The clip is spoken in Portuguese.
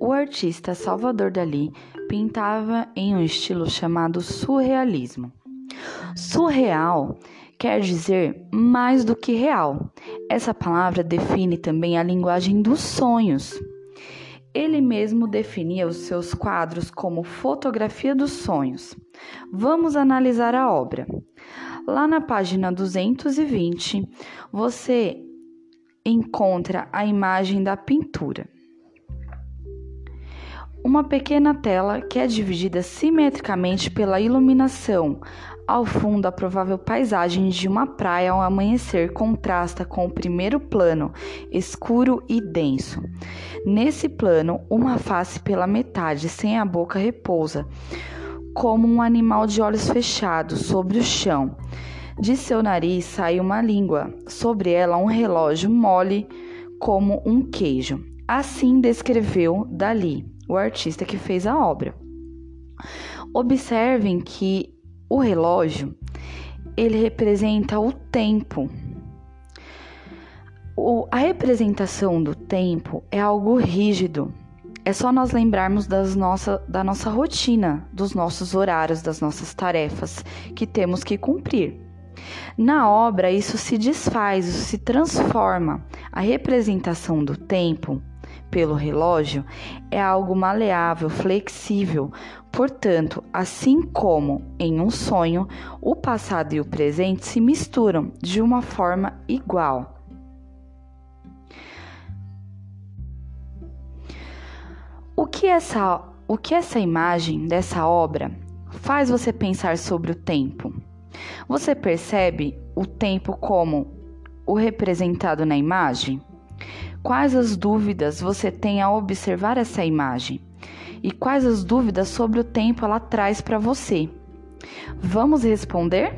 O artista Salvador Dalí pintava em um estilo chamado surrealismo. Surreal quer dizer mais do que real. Essa palavra define também a linguagem dos sonhos. Ele mesmo definia os seus quadros como fotografia dos sonhos. Vamos analisar a obra. Lá na página 220, você encontra a imagem da pintura. Uma pequena tela que é dividida simetricamente pela iluminação. Ao fundo, a provável paisagem de uma praia ao amanhecer contrasta com o primeiro plano, escuro e denso. Nesse plano, uma face pela metade, sem a boca, repousa, como um animal de olhos fechados, sobre o chão. De seu nariz sai uma língua, sobre ela um relógio mole como um queijo. Assim descreveu Dali, o artista que fez a obra. Observem que o relógio ele representa o tempo. O, a representação do tempo é algo rígido. É só nós lembrarmos das nossa, da nossa rotina, dos nossos horários, das nossas tarefas que temos que cumprir. Na obra, isso se desfaz, isso se transforma. A representação do tempo pelo relógio é algo maleável, flexível. Portanto, assim como em um sonho, o passado e o presente se misturam de uma forma igual. O que essa, o que essa imagem dessa obra faz você pensar sobre o tempo? Você percebe o tempo como o representado na imagem? Quais as dúvidas você tem ao observar essa imagem? E quais as dúvidas sobre o tempo ela traz para você? Vamos responder?